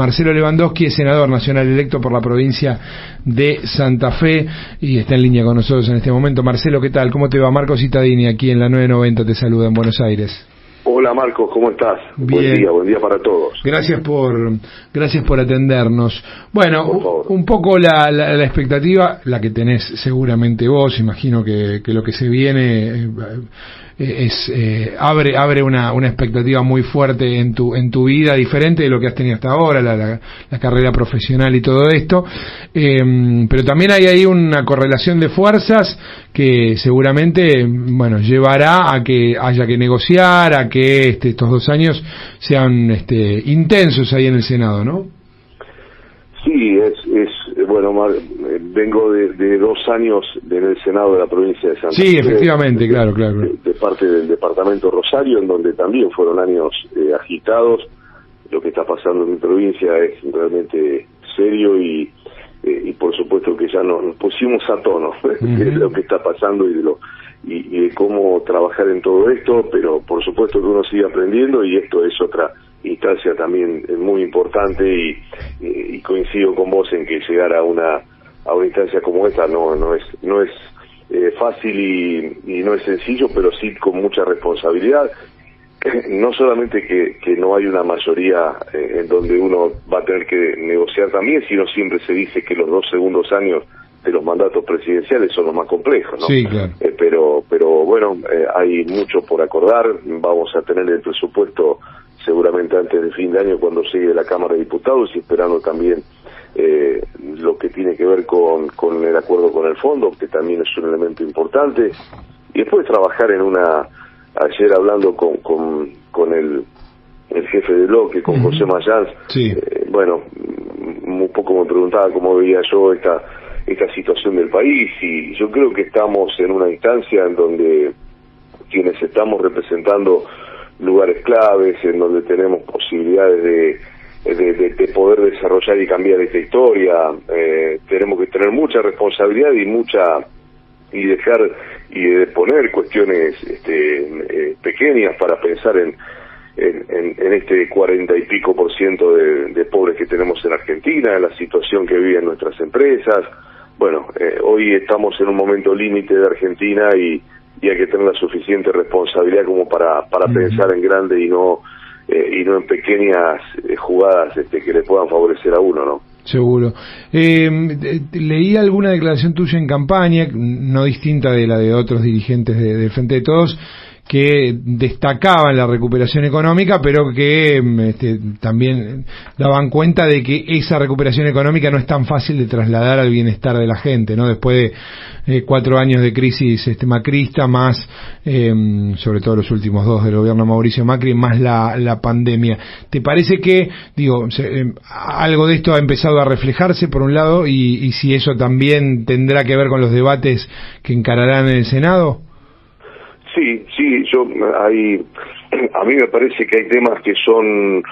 Marcelo Lewandowski es senador nacional electo por la provincia de Santa Fe y está en línea con nosotros en este momento. Marcelo, ¿qué tal? ¿Cómo te va? Marcos Citadini aquí en la 990 te saluda en Buenos Aires. Hola Marcos, ¿cómo estás? Bien. Buen día, buen día para todos. Gracias por, gracias por atendernos. Bueno, un poco la, la, la, expectativa, la que tenés seguramente vos, imagino que, que lo que se viene eh, es eh, abre abre una, una expectativa muy fuerte en tu en tu vida diferente de lo que has tenido hasta ahora la, la, la carrera profesional y todo esto eh, pero también hay ahí una correlación de fuerzas que seguramente bueno llevará a que haya que negociar a que este, estos dos años sean este, intensos ahí en el senado no sí es es bueno Mar, vengo de, de, dos años en el Senado de la provincia de Santa Fe. Sí, efectivamente, de, claro, claro. De, de, parte del departamento Rosario, en donde también fueron años eh, agitados. Lo que está pasando en mi provincia es realmente serio y, eh, y por supuesto que ya nos, nos pusimos a tono uh -huh. de lo que está pasando y de lo y, de cómo trabajar en todo esto, pero por supuesto que uno sigue aprendiendo y esto es otra instancia también muy importante y, y, coincido con vos en que llegar a una a una instancia como esta no no es no es eh, fácil y, y, no es sencillo pero sí con mucha responsabilidad. No solamente que, que no hay una mayoría eh, en donde uno va a tener que negociar también sino siempre se dice que los dos segundos años de los mandatos presidenciales son los más complejos ¿no? sí, claro. eh, pero pero bueno eh, hay mucho por acordar vamos a tener el presupuesto seguramente antes del fin de año cuando llegue la Cámara de Diputados y esperando también eh, lo que tiene que ver con, con el acuerdo con el fondo, que también es un elemento importante, y después trabajar en una, ayer hablando con, con, con el, el jefe de bloque, con uh -huh. José Mayans, sí. eh, bueno, un poco me preguntaba cómo veía yo esta, esta situación del país, y yo creo que estamos en una instancia en donde quienes estamos representando lugares claves, en donde tenemos posibilidades de de, de, de, poder desarrollar y cambiar esta historia. Eh, tenemos que tener mucha responsabilidad y mucha y dejar y de poner cuestiones este, eh, pequeñas para pensar en, en, en, en, este cuarenta y pico por ciento de, de, pobres que tenemos en Argentina, en la situación que viven nuestras empresas. Bueno, eh, hoy estamos en un momento límite de Argentina y, y, hay que tener la suficiente responsabilidad como para, para uh -huh. pensar en grande y no eh, y no en pequeñas eh, jugadas este, que le puedan favorecer a uno, ¿no? Seguro. Eh, leí alguna declaración tuya en campaña, no distinta de la de otros dirigentes de, de Frente de Todos, que destacaban la recuperación económica, pero que este, también daban cuenta de que esa recuperación económica no es tan fácil de trasladar al bienestar de la gente, ¿no? Después de eh, cuatro años de crisis este, macrista, más, eh, sobre todo los últimos dos del gobierno Mauricio Macri, más la, pandemia. ¿Te parece que, digo, se, eh, algo de esto ha empezado a reflejarse por un lado y, y si eso también tendrá que ver con los debates que encararán en el Senado? Sí, sí, yo hay, a mí me parece que hay temas que son,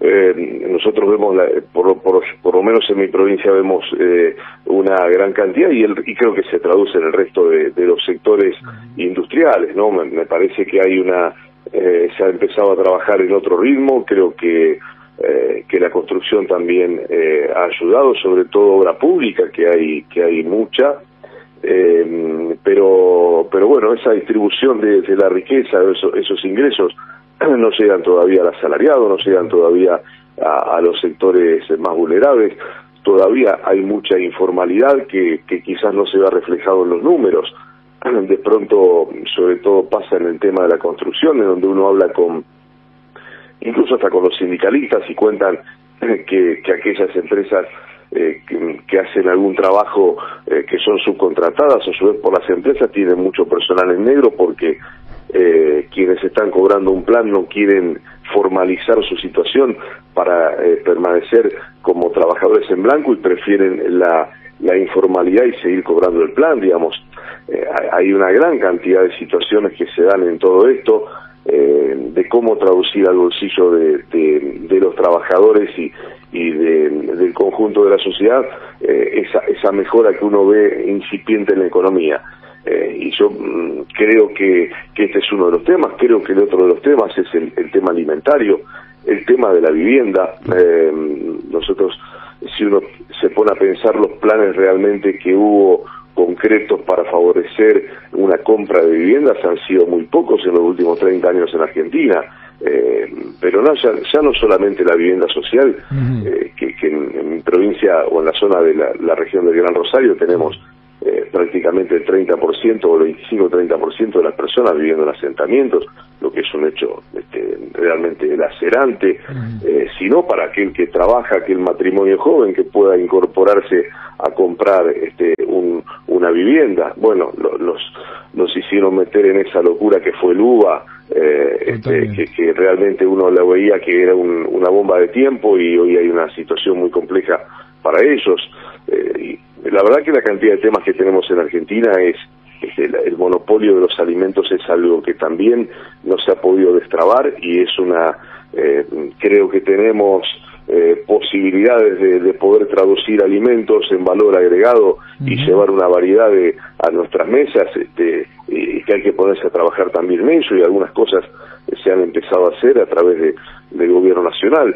eh, nosotros vemos, la, por, por, por, lo menos en mi provincia vemos eh, una gran cantidad y, el, y creo que se traduce en el resto de, de los sectores industriales, ¿no? Me, me, parece que hay una, eh, se ha empezado a trabajar en otro ritmo, creo que eh, que la construcción también eh, ha ayudado, sobre todo obra pública, que hay, que hay mucha, eh, pero pero bueno esa distribución de, la riqueza esos, esos, ingresos no llegan todavía al asalariado no llegan todavía a, los sectores más vulnerables. Todavía hay mucha informalidad que, que quizás no se vea reflejado en los números. De pronto sobre todo pasa en el tema de la construcción en donde uno habla con incluso hasta con los sindicalistas y cuentan que, que aquellas empresas eh, que, hacen algún trabajo eh, que son subcontratadas a su vez por las empresas tienen mucho personal en negro porque eh, quienes están cobrando un plan no quieren formalizar su situación para eh, permanecer como trabajadores en blanco y prefieren la, la informalidad y seguir cobrando el plan, digamos. Hay una gran cantidad de situaciones que se dan en todo esto, de cómo traducir al bolsillo de, de los trabajadores y, y de, del conjunto de la sociedad eh, esa, esa mejora que uno ve incipiente en la economía. Eh, y yo mmm, creo que, que este es uno de los temas, creo que el otro de los temas es el, el tema alimentario, el tema de la vivienda. Eh, nosotros, si uno se pone a pensar los planes realmente que hubo concretos para favorecer una compra de viviendas han sido muy pocos en los últimos 30 años en Argentina. Eh, pero no, ya, no solamente la vivienda social, eh, que, en, mi provincia o en la zona de la, región del Gran Rosario tenemos eh, prácticamente el 30% o el 25-30% de las personas viviendo en asentamientos, lo que es un hecho este, realmente lacerante, sino para aquel que trabaja, aquel matrimonio joven que pueda incorporarse a comprar este, una vivienda. Bueno, los, nos hicieron meter en esa locura que fue el UBA, eh, este, que, realmente uno la veía que era una bomba de tiempo y hoy hay una situación muy compleja para ellos. Eh, y la verdad que la cantidad de temas que tenemos en Argentina es, el, monopolio de los alimentos es algo que también no se ha podido destrabar y es una, eh, creo que tenemos eh, posibilidades de, poder traducir alimentos en valor agregado y llevar una variedad de, a nuestras mesas este, y que hay que ponerse a trabajar también en eso y algunas cosas se han empezado a hacer a través de, del gobierno nacional.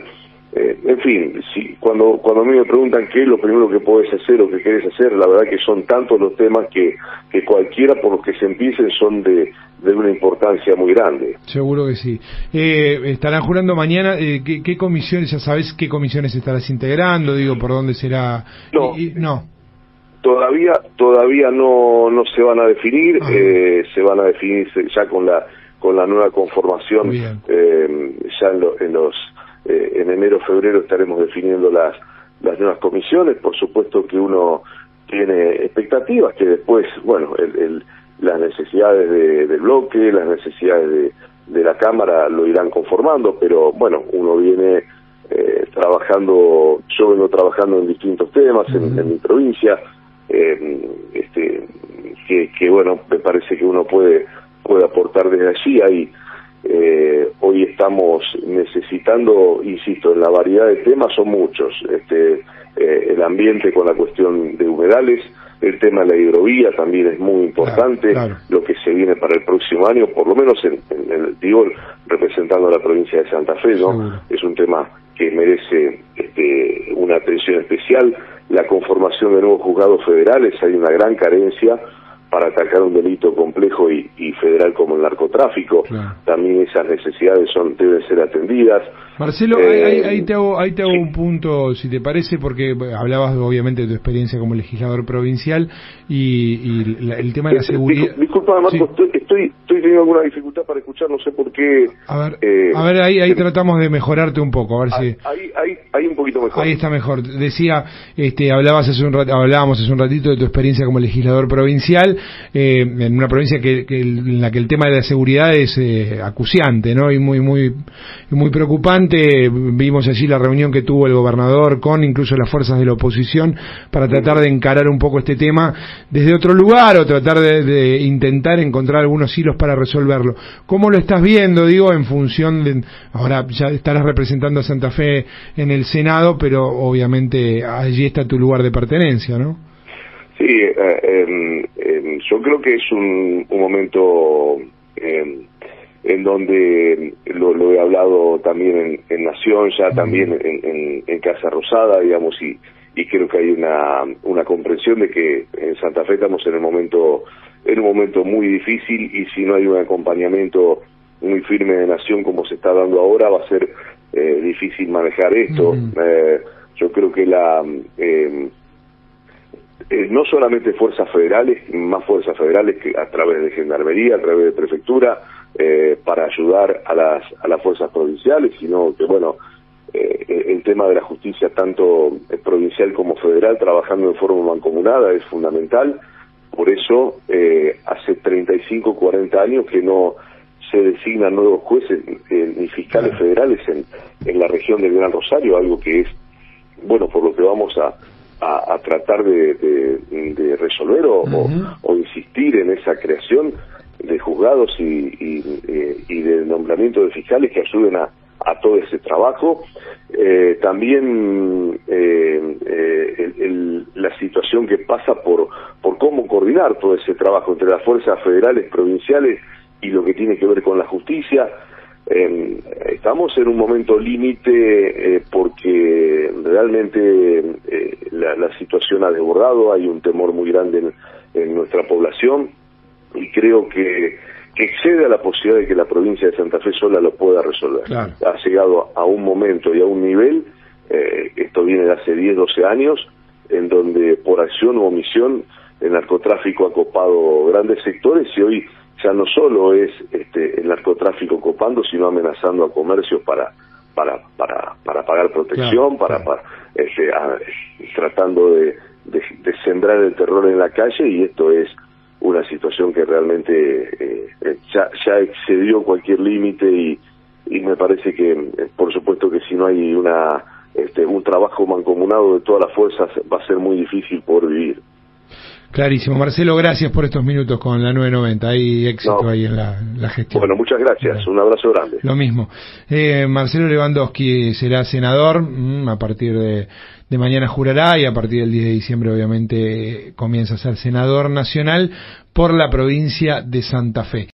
Eh, en fin, si, cuando, cuando a mí me preguntan qué es lo primero que puedes hacer o que querés hacer, la verdad que son tantos los temas que, que cualquiera por los que se empiecen son de, de una importancia muy grande. Seguro que sí. Eh, estarán jurando mañana, eh, ¿qué, comisiones, ya sabes qué comisiones estarás integrando? Digo, ¿por dónde será? No. no. Todavía, todavía no, no se van a definir, eh, se van a definir ya con la, con la nueva conformación, eh, ya en, en los eh, en enero febrero estaremos definiendo las las nuevas comisiones. Por supuesto que uno tiene expectativas que después bueno el, las necesidades del bloque las necesidades de, de, la cámara lo irán conformando pero bueno uno viene eh, trabajando yo vengo trabajando en distintos temas en, mi provincia eh, este que, que bueno me parece que uno puede puede aportar desde allí hay eh, hoy estamos necesitando, insisto, en la variedad de temas son muchos, este, eh, el ambiente con la cuestión de humedales, el tema de la hidrovía también es muy importante, lo que se viene para el próximo año, por lo menos en, el digo, representando a la provincia de Santa Fe, ¿no? Es un tema que merece este, una atención especial. La conformación de nuevos juzgados federales, hay una gran carencia, para atacar un delito complejo y, federal como el narcotráfico. También esas necesidades son deben ser atendidas. Marcelo, ahí, eh, te hago, ahí te hago un punto, si te parece, porque hablabas obviamente de tu experiencia como legislador provincial y, el tema de la seguridad. Disculpa, Marco, estoy, estoy, teniendo alguna dificultad para escuchar, no sé por qué. A ver, eh, a ver ahí, ahí tratamos de mejorarte un poco, a ver si. Ahí, ahí, ahí un poquito mejor. Ahí está mejor. Decía, este, hablabas hace un hablábamos hace un ratito de tu experiencia como legislador provincial eh, en una provincia que, en la que el tema de la seguridad es eh, acuciante, ¿no? Y muy, muy, muy preocupante. Vimos allí la reunión que tuvo el gobernador con incluso las fuerzas de la oposición para tratar de encarar un poco este tema desde otro lugar o tratar de, intentar encontrar algunos hilos para resolverlo. ¿Cómo lo estás viendo, digo, en función de, ahora ya estarás representando a Santa Fe en el Senado, pero obviamente allí está tu lugar de pertenencia, ¿no? Sí, eh, yo creo que es un, momento em, en donde lo, he hablado también en, Nación, ya también en, Casa Rosada, digamos, y, y creo que hay una, una comprensión de que en Santa Fe estamos en el momento en un momento muy difícil y si no hay un acompañamiento muy firme de Nación como se está dando ahora va a ser eh, difícil manejar esto. Eh, yo creo que la eh, eh, no solamente fuerzas federales, más fuerzas federales que a través de gendarmería, a través de prefectura, eh, para ayudar a las, a las fuerzas provinciales, sino que, bueno, eh, el tema de la justicia, tanto provincial como federal, trabajando en forma mancomunada, es fundamental. Por eso, hace 35, 40 años que no se designan nuevos jueces ni fiscales federales en, en la región del Gran Rosario, algo que es, bueno, por lo que vamos a, a, tratar de, resolver o, insistir en esa creación de juzgados y, y, de nombramiento de fiscales que ayuden a, todo ese trabajo. Eh, también eh, eh, la situación que pasa por, por cómo coordinar todo ese trabajo entre las fuerzas federales, provinciales y lo que tiene que ver con la justicia. Estamos en un momento límite eh, porque realmente eh, la, situación ha desbordado, hay un temor muy grande en, nuestra población y creo que, excede a la posibilidad de que la provincia de Santa Fe sola lo pueda resolver. Ha llegado a un momento y a un nivel, eh, esto viene de hace 10, 12 años, en donde por acción u omisión el narcotráfico ha copado grandes sectores y hoy ya no solo es este, el narcotráfico copando, sino amenazando a comercios para para para, para pagar protección, para, este, tratando de, de, sembrar el terror en la calle y esto es una situación que realmente eh, eh, ya, ya excedió cualquier límite y, y me parece que por supuesto que si no hay una este, un trabajo mancomunado de todas las fuerzas va a ser muy difícil poder vivir. Clarísimo. Marcelo, gracias por estos minutos con la 990. Hay éxito ahí en la, gestión. Bueno, muchas gracias. Un abrazo grande. Lo mismo. Eh, Marcelo Lewandowski será senador. Mm, a partir de, de, mañana jurará y a partir del 10 de diciembre obviamente comienza a ser senador nacional por la provincia de Santa Fe.